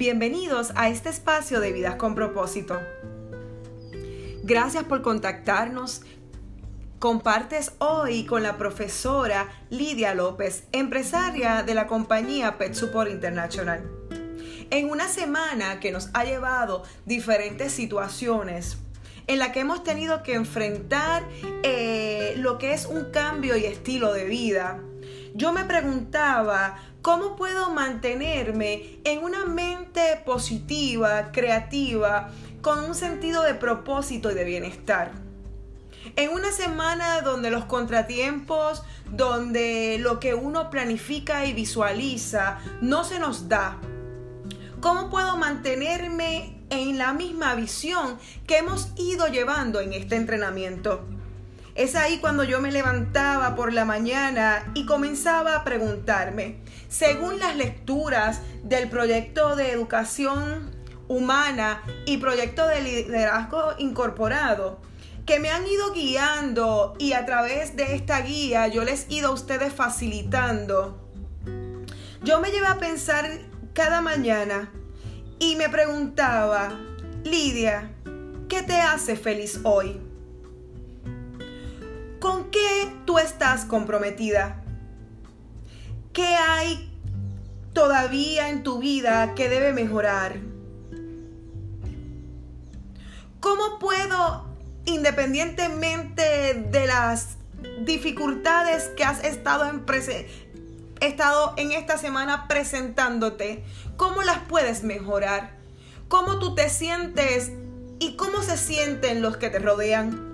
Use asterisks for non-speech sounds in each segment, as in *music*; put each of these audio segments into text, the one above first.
Bienvenidos a este espacio de Vidas con propósito. Gracias por contactarnos. Compartes hoy con la profesora Lidia López, empresaria de la compañía Pet Support International. En una semana que nos ha llevado diferentes situaciones en la que hemos tenido que enfrentar eh, lo que es un cambio y estilo de vida, yo me preguntaba cómo puedo mantenerme en una mente positiva, creativa, con un sentido de propósito y de bienestar. En una semana donde los contratiempos, donde lo que uno planifica y visualiza no se nos da, ¿cómo puedo mantenerme en la misma visión que hemos ido llevando en este entrenamiento? Es ahí cuando yo me levantaba por la mañana y comenzaba a preguntarme, según las lecturas del proyecto de educación humana y proyecto de liderazgo incorporado, que me han ido guiando y a través de esta guía yo les he ido a ustedes facilitando. Yo me llevé a pensar cada mañana y me preguntaba, Lidia, ¿qué te hace feliz hoy? ¿Con qué tú estás comprometida? ¿Qué hay todavía en tu vida que debe mejorar? ¿Cómo puedo, independientemente de las dificultades que has estado en, estado en esta semana presentándote, cómo las puedes mejorar? ¿Cómo tú te sientes y cómo se sienten los que te rodean?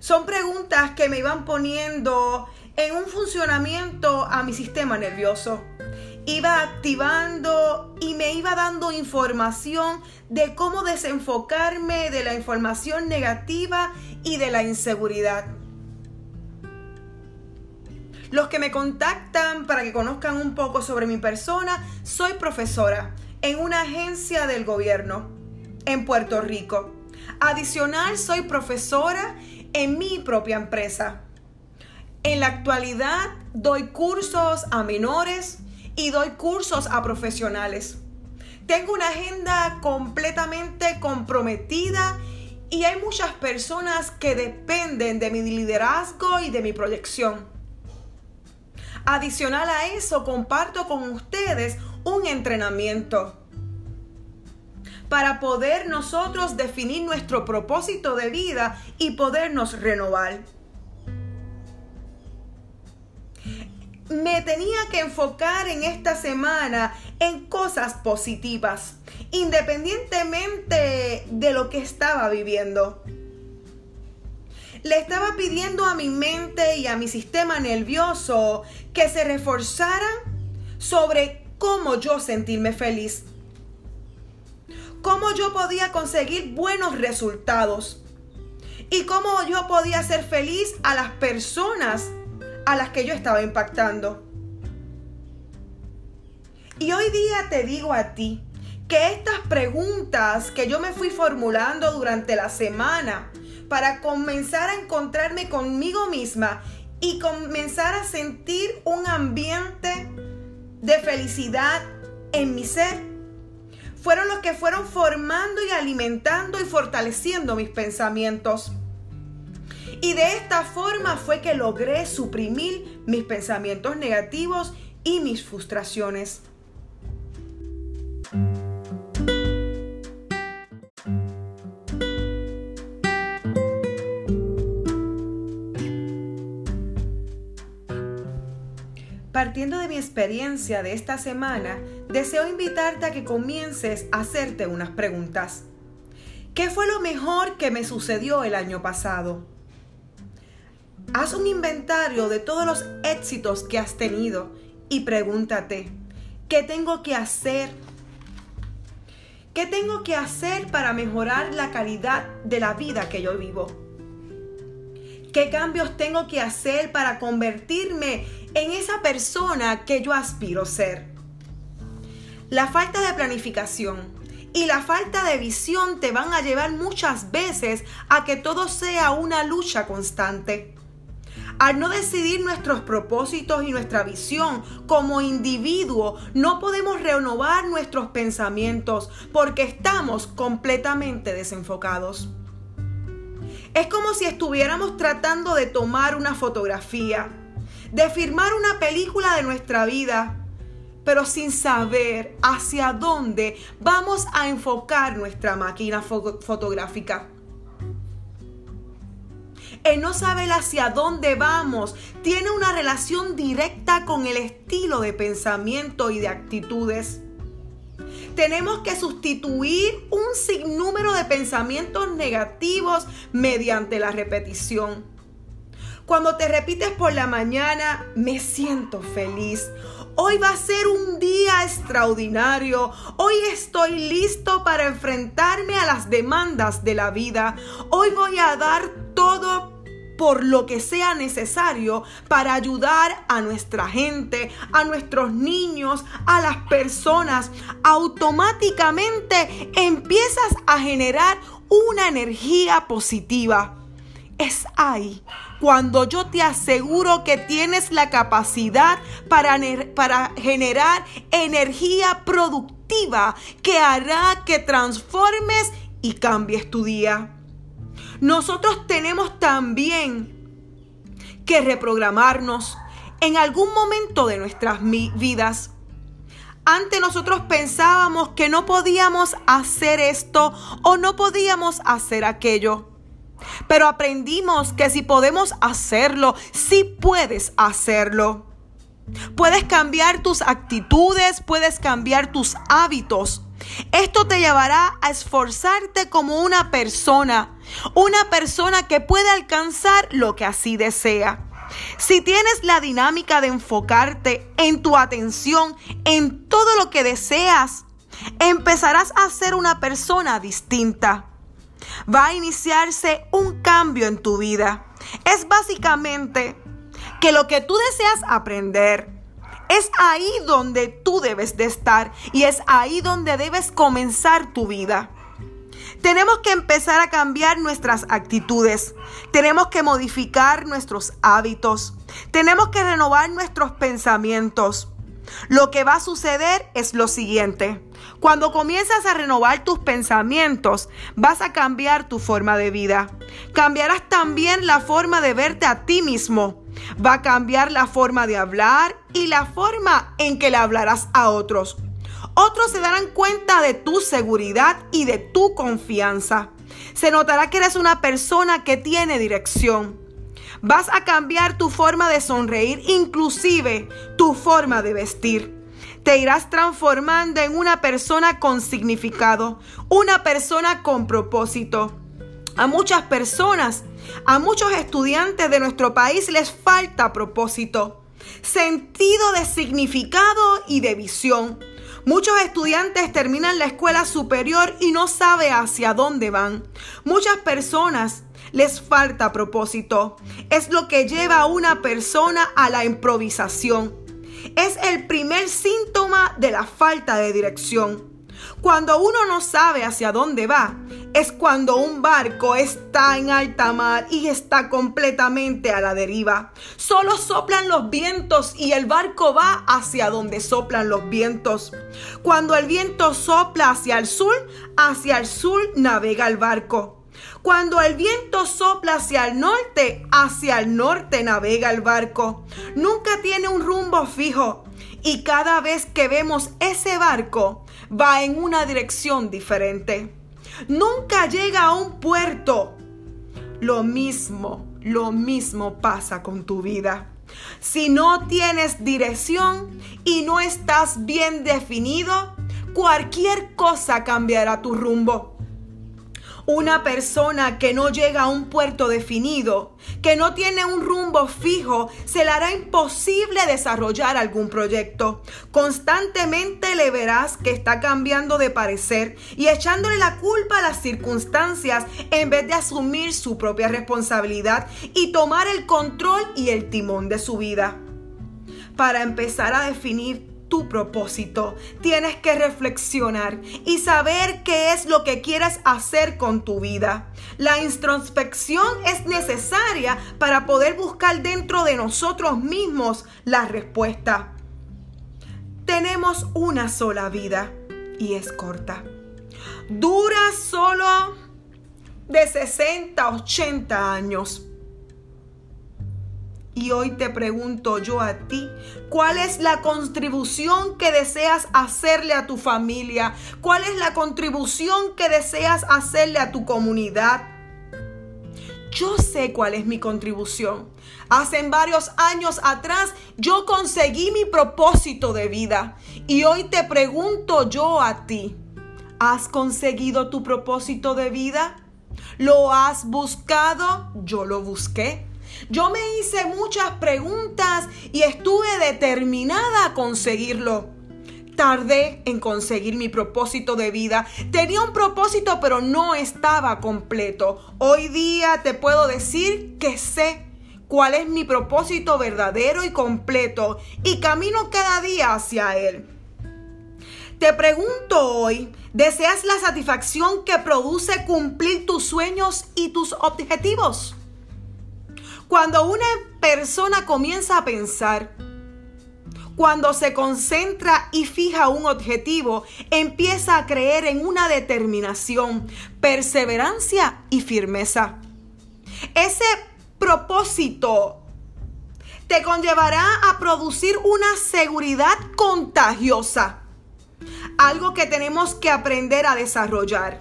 Son preguntas que me iban poniendo en un funcionamiento a mi sistema nervioso. Iba activando y me iba dando información de cómo desenfocarme de la información negativa y de la inseguridad. Los que me contactan para que conozcan un poco sobre mi persona, soy profesora en una agencia del gobierno en Puerto Rico. Adicional, soy profesora en mi propia empresa. En la actualidad doy cursos a menores y doy cursos a profesionales. Tengo una agenda completamente comprometida y hay muchas personas que dependen de mi liderazgo y de mi proyección. Adicional a eso, comparto con ustedes un entrenamiento para poder nosotros definir nuestro propósito de vida y podernos renovar. Me tenía que enfocar en esta semana en cosas positivas, independientemente de lo que estaba viviendo. Le estaba pidiendo a mi mente y a mi sistema nervioso que se reforzaran sobre cómo yo sentirme feliz cómo yo podía conseguir buenos resultados y cómo yo podía hacer feliz a las personas a las que yo estaba impactando. Y hoy día te digo a ti que estas preguntas que yo me fui formulando durante la semana para comenzar a encontrarme conmigo misma y comenzar a sentir un ambiente de felicidad en mi ser, fueron los que fueron formando y alimentando y fortaleciendo mis pensamientos. Y de esta forma fue que logré suprimir mis pensamientos negativos y mis frustraciones. Partiendo de mi experiencia de esta semana, deseo invitarte a que comiences a hacerte unas preguntas. ¿Qué fue lo mejor que me sucedió el año pasado? Haz un inventario de todos los éxitos que has tenido y pregúntate, ¿qué tengo que hacer? ¿Qué tengo que hacer para mejorar la calidad de la vida que yo vivo? ¿Qué cambios tengo que hacer para convertirme en esa persona que yo aspiro ser. La falta de planificación y la falta de visión te van a llevar muchas veces a que todo sea una lucha constante. Al no decidir nuestros propósitos y nuestra visión como individuo, no podemos renovar nuestros pensamientos porque estamos completamente desenfocados. Es como si estuviéramos tratando de tomar una fotografía, de firmar una película de nuestra vida, pero sin saber hacia dónde vamos a enfocar nuestra máquina fotográfica. Él no sabe hacia dónde vamos. Tiene una relación directa con el estilo de pensamiento y de actitudes. Tenemos que sustituir un sinnúmero de pensamientos negativos mediante la repetición. Cuando te repites por la mañana, me siento feliz. Hoy va a ser un día extraordinario. Hoy estoy listo para enfrentarme a las demandas de la vida. Hoy voy a dar todo por lo que sea necesario para ayudar a nuestra gente, a nuestros niños, a las personas. Automáticamente empiezas a generar una energía positiva. Es ahí cuando yo te aseguro que tienes la capacidad para, para generar energía productiva que hará que transformes y cambies tu día. Nosotros tenemos también que reprogramarnos en algún momento de nuestras vidas. Antes nosotros pensábamos que no podíamos hacer esto o no podíamos hacer aquello. Pero aprendimos que si podemos hacerlo, sí puedes hacerlo. Puedes cambiar tus actitudes, puedes cambiar tus hábitos. Esto te llevará a esforzarte como una persona, una persona que puede alcanzar lo que así desea. Si tienes la dinámica de enfocarte en tu atención, en todo lo que deseas, empezarás a ser una persona distinta va a iniciarse un cambio en tu vida. Es básicamente que lo que tú deseas aprender, es ahí donde tú debes de estar y es ahí donde debes comenzar tu vida. Tenemos que empezar a cambiar nuestras actitudes. Tenemos que modificar nuestros hábitos. Tenemos que renovar nuestros pensamientos. Lo que va a suceder es lo siguiente. Cuando comienzas a renovar tus pensamientos, vas a cambiar tu forma de vida. Cambiarás también la forma de verte a ti mismo. Va a cambiar la forma de hablar y la forma en que le hablarás a otros. Otros se darán cuenta de tu seguridad y de tu confianza. Se notará que eres una persona que tiene dirección. Vas a cambiar tu forma de sonreír, inclusive tu forma de vestir. Te irás transformando en una persona con significado, una persona con propósito. A muchas personas, a muchos estudiantes de nuestro país les falta propósito, sentido de significado y de visión. Muchos estudiantes terminan la escuela superior y no saben hacia dónde van. Muchas personas les falta propósito. Es lo que lleva a una persona a la improvisación. Es el primer síntoma de la falta de dirección. Cuando uno no sabe hacia dónde va, es cuando un barco está en alta mar y está completamente a la deriva. Solo soplan los vientos y el barco va hacia donde soplan los vientos. Cuando el viento sopla hacia el sur, hacia el sur navega el barco. Cuando el viento sopla hacia el norte, hacia el norte navega el barco. Nunca tiene un rumbo fijo. Y cada vez que vemos ese barco, va en una dirección diferente. Nunca llega a un puerto. Lo mismo, lo mismo pasa con tu vida. Si no tienes dirección y no estás bien definido, cualquier cosa cambiará tu rumbo. Una persona que no llega a un puerto definido, que no tiene un rumbo fijo, se le hará imposible desarrollar algún proyecto. Constantemente le verás que está cambiando de parecer y echándole la culpa a las circunstancias en vez de asumir su propia responsabilidad y tomar el control y el timón de su vida. Para empezar a definir tu propósito. Tienes que reflexionar y saber qué es lo que quieres hacer con tu vida. La introspección es necesaria para poder buscar dentro de nosotros mismos la respuesta. Tenemos una sola vida y es corta. Dura solo de 60 a 80 años. Y hoy te pregunto yo a ti, ¿cuál es la contribución que deseas hacerle a tu familia? ¿Cuál es la contribución que deseas hacerle a tu comunidad? Yo sé cuál es mi contribución. Hace varios años atrás yo conseguí mi propósito de vida. Y hoy te pregunto yo a ti, ¿has conseguido tu propósito de vida? ¿Lo has buscado? Yo lo busqué. Yo me hice muchas preguntas y estuve determinada a conseguirlo. Tardé en conseguir mi propósito de vida. Tenía un propósito pero no estaba completo. Hoy día te puedo decir que sé cuál es mi propósito verdadero y completo y camino cada día hacia él. Te pregunto hoy, ¿deseas la satisfacción que produce cumplir tus sueños y tus objetivos? Cuando una persona comienza a pensar, cuando se concentra y fija un objetivo, empieza a creer en una determinación, perseverancia y firmeza. Ese propósito te conllevará a producir una seguridad contagiosa algo que tenemos que aprender a desarrollar.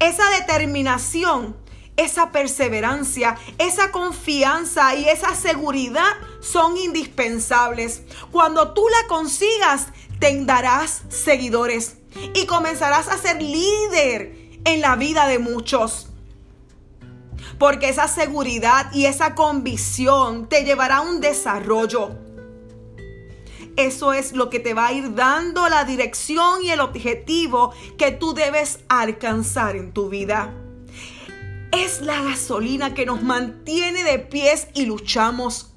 Esa determinación, esa perseverancia, esa confianza y esa seguridad son indispensables. Cuando tú la consigas, tendrás seguidores y comenzarás a ser líder en la vida de muchos. Porque esa seguridad y esa convicción te llevará a un desarrollo eso es lo que te va a ir dando la dirección y el objetivo que tú debes alcanzar en tu vida. Es la gasolina que nos mantiene de pies y luchamos.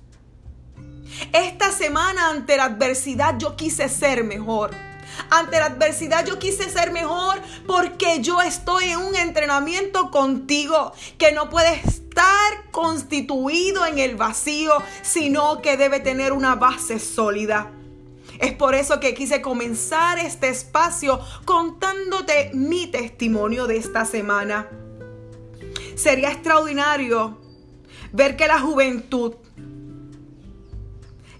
Esta semana ante la adversidad yo quise ser mejor. Ante la adversidad yo quise ser mejor porque yo estoy en un entrenamiento contigo que no puede estar constituido en el vacío, sino que debe tener una base sólida. Es por eso que quise comenzar este espacio contándote mi testimonio de esta semana. Sería extraordinario ver que la juventud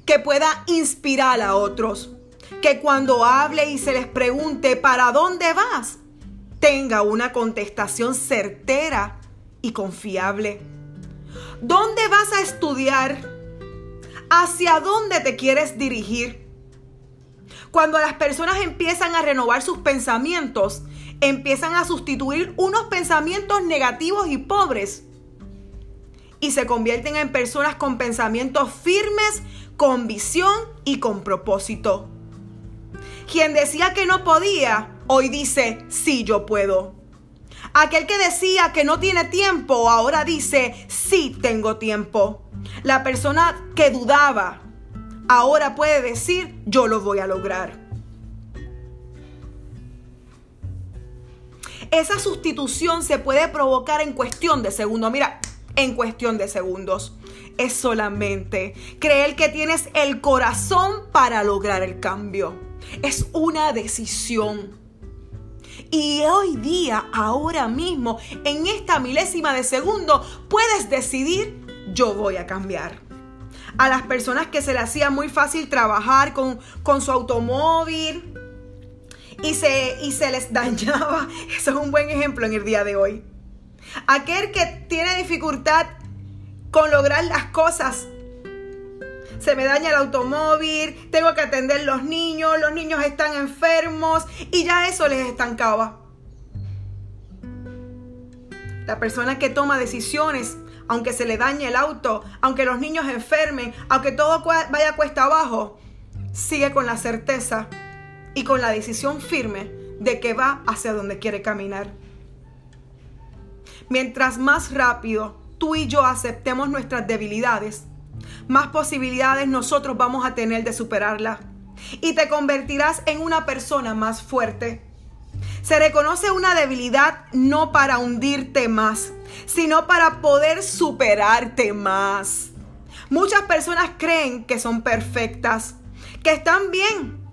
que pueda inspirar a otros, que cuando hable y se les pregunte para dónde vas, tenga una contestación certera y confiable. ¿Dónde vas a estudiar? ¿Hacia dónde te quieres dirigir? Cuando las personas empiezan a renovar sus pensamientos, empiezan a sustituir unos pensamientos negativos y pobres y se convierten en personas con pensamientos firmes, con visión y con propósito. Quien decía que no podía, hoy dice, sí, yo puedo. Aquel que decía que no tiene tiempo, ahora dice, sí, tengo tiempo. La persona que dudaba, ahora puede decir, yo lo voy a lograr. Esa sustitución se puede provocar en cuestión de segundos. Mira, en cuestión de segundos. Es solamente creer que tienes el corazón para lograr el cambio. Es una decisión. Y hoy día, ahora mismo, en esta milésima de segundo, puedes decidir, yo voy a cambiar a las personas que se le hacía muy fácil trabajar con, con su automóvil y se, y se les *laughs* dañaba. Eso es un buen ejemplo en el día de hoy. Aquel que tiene dificultad con lograr las cosas. Se me daña el automóvil, tengo que atender los niños, los niños están enfermos y ya eso les estancaba. La persona que toma decisiones aunque se le dañe el auto, aunque los niños enfermen, aunque todo vaya cuesta abajo, sigue con la certeza y con la decisión firme de que va hacia donde quiere caminar. Mientras más rápido tú y yo aceptemos nuestras debilidades, más posibilidades nosotros vamos a tener de superarlas. y te convertirás en una persona más fuerte. Se reconoce una debilidad no para hundirte más, sino para poder superarte más. Muchas personas creen que son perfectas, que están bien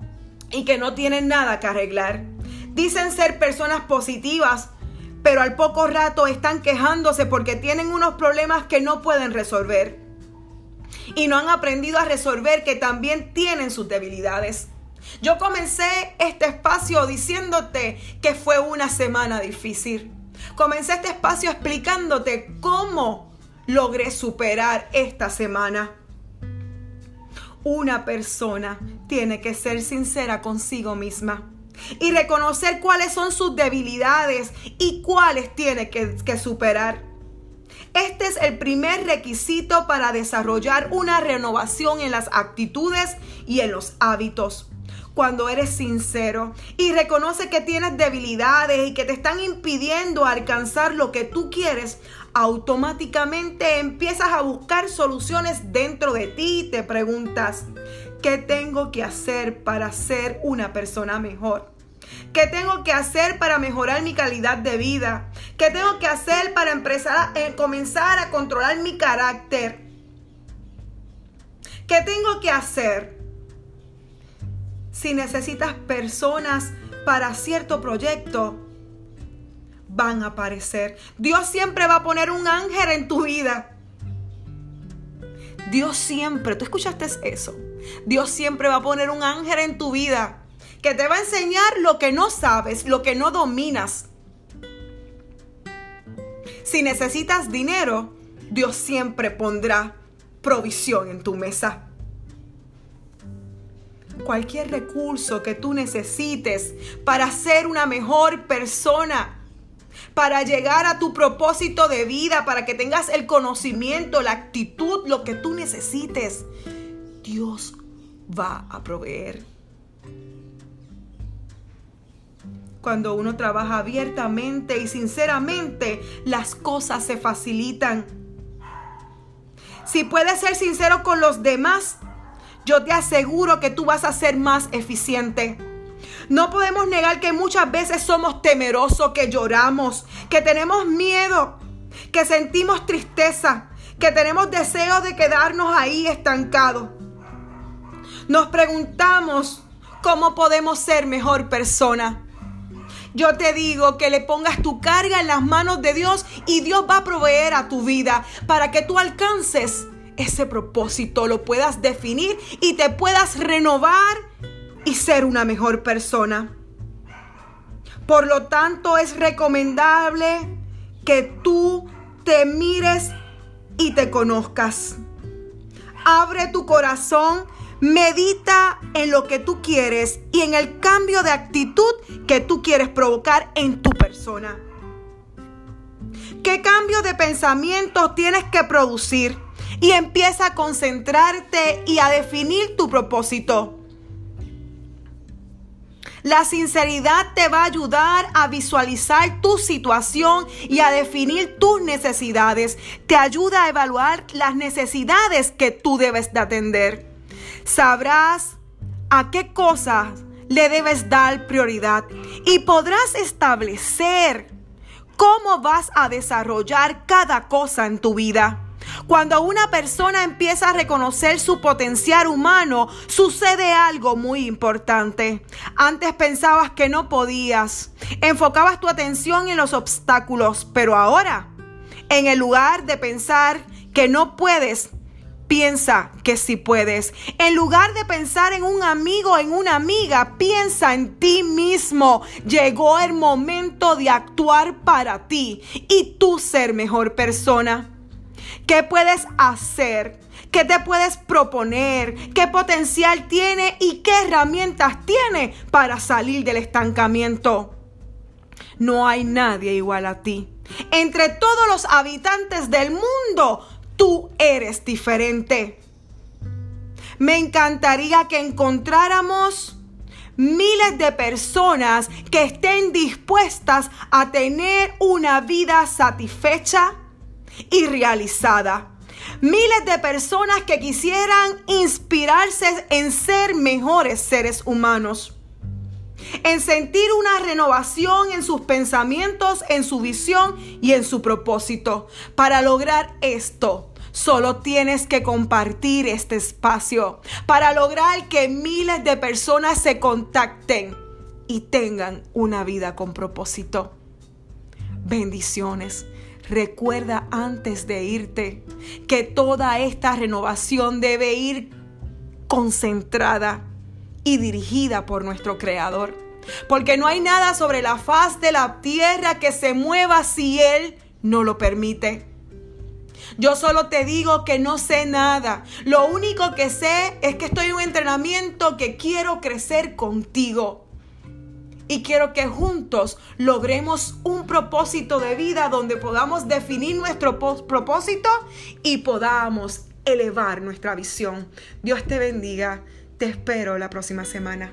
y que no tienen nada que arreglar. Dicen ser personas positivas, pero al poco rato están quejándose porque tienen unos problemas que no pueden resolver. Y no han aprendido a resolver que también tienen sus debilidades. Yo comencé este espacio diciéndote que fue una semana difícil. Comencé este espacio explicándote cómo logré superar esta semana. Una persona tiene que ser sincera consigo misma y reconocer cuáles son sus debilidades y cuáles tiene que, superar. Este es el primer requisito para desarrollar una renovación en las actitudes y en los hábitos cuando eres sincero y reconoce que tienes debilidades y que te están impidiendo alcanzar lo que tú quieres, automáticamente empiezas a buscar soluciones dentro de ti y te preguntas, ¿qué tengo que hacer para ser una persona mejor? ¿Qué tengo que hacer para mejorar mi calidad de vida? ¿Qué tengo que hacer para empezar eh, comenzar a controlar mi carácter? ¿Qué tengo que hacer si necesitas personas para cierto proyecto, van a aparecer. Dios siempre va a poner un ángel en tu vida. Dios siempre, tú escuchaste eso. Dios siempre va a poner un ángel en tu vida que te va a enseñar lo que no sabes, lo que no dominas. Si necesitas dinero, Dios siempre pondrá provisión en tu mesa cualquier recurso que tú necesites para ser una mejor persona, para llegar a tu propósito de vida, para que tengas el conocimiento, la actitud, lo que tú necesites. Dios va a proveer. Cuando uno trabaja abiertamente y sinceramente, las cosas se facilitan. Si puedes ser sincero con los demás, yo te aseguro que tú vas a ser más eficiente. No podemos negar que muchas veces somos temerosos, que lloramos, que tenemos miedo, que sentimos tristeza, que tenemos deseo de quedarnos ahí estancados. Nos preguntamos cómo podemos ser mejor persona. Yo te digo que le pongas tu carga en las manos de Dios y Dios va a proveer a tu vida para que tú alcances ese propósito, lo puedas definir y te puedas renovar y ser una mejor persona. Por lo tanto, es recomendable que tú te mires y te conozcas. Abre tu corazón, medita en lo que tú quieres y en el cambio de actitud que tú quieres provocar en tu persona. ¿Qué cambio de pensamiento tienes que producir? y empieza a concentrarte y a definir tu propósito. La sinceridad te va a ayudar a visualizar tu situación y a definir tus necesidades. Te ayuda a evaluar las necesidades que tú debes de atender. Sabrás a qué cosas le debes dar prioridad y podrás establecer cómo vas a desarrollar cada cosa en tu vida. Cuando una persona empieza a reconocer su potencial humano, sucede algo muy importante. Antes pensabas que no podías, enfocabas tu atención en los obstáculos, pero ahora, en el lugar de pensar que no puedes, piensa que sí puedes. En lugar de pensar en un amigo, en una amiga, piensa en ti mismo. Llegó el momento de actuar para ti y tú ser mejor persona. ¿Qué puedes hacer? ¿Qué te puedes proponer? ¿Qué potencial tiene y qué herramientas tiene para salir del estancamiento? No hay nadie igual a ti. Entre todos los habitantes del mundo, tú eres diferente. Me encantaría que encontráramos miles de personas que estén dispuestas a tener una vida satisfecha y realizada. Miles de personas que quisieran inspirarse en ser mejores seres humanos. En sentir una renovación en sus pensamientos, en su visión y en su propósito. Para lograr esto, Solo tienes que compartir este espacio para lograr que miles de personas se contacten y tengan una vida con propósito. Bendiciones. Recuerda antes de irte que toda esta renovación debe ir concentrada y dirigida por nuestro Creador. Porque no hay nada sobre la faz de la tierra que se mueva si Él no lo permite. Yo solo te digo que no sé nada. Lo único que sé es que estoy en un entrenamiento que quiero crecer contigo. Y quiero que juntos logremos un propósito de vida donde podamos definir nuestro propósito y podamos elevar nuestra visión. Dios te bendiga. Te espero la próxima semana.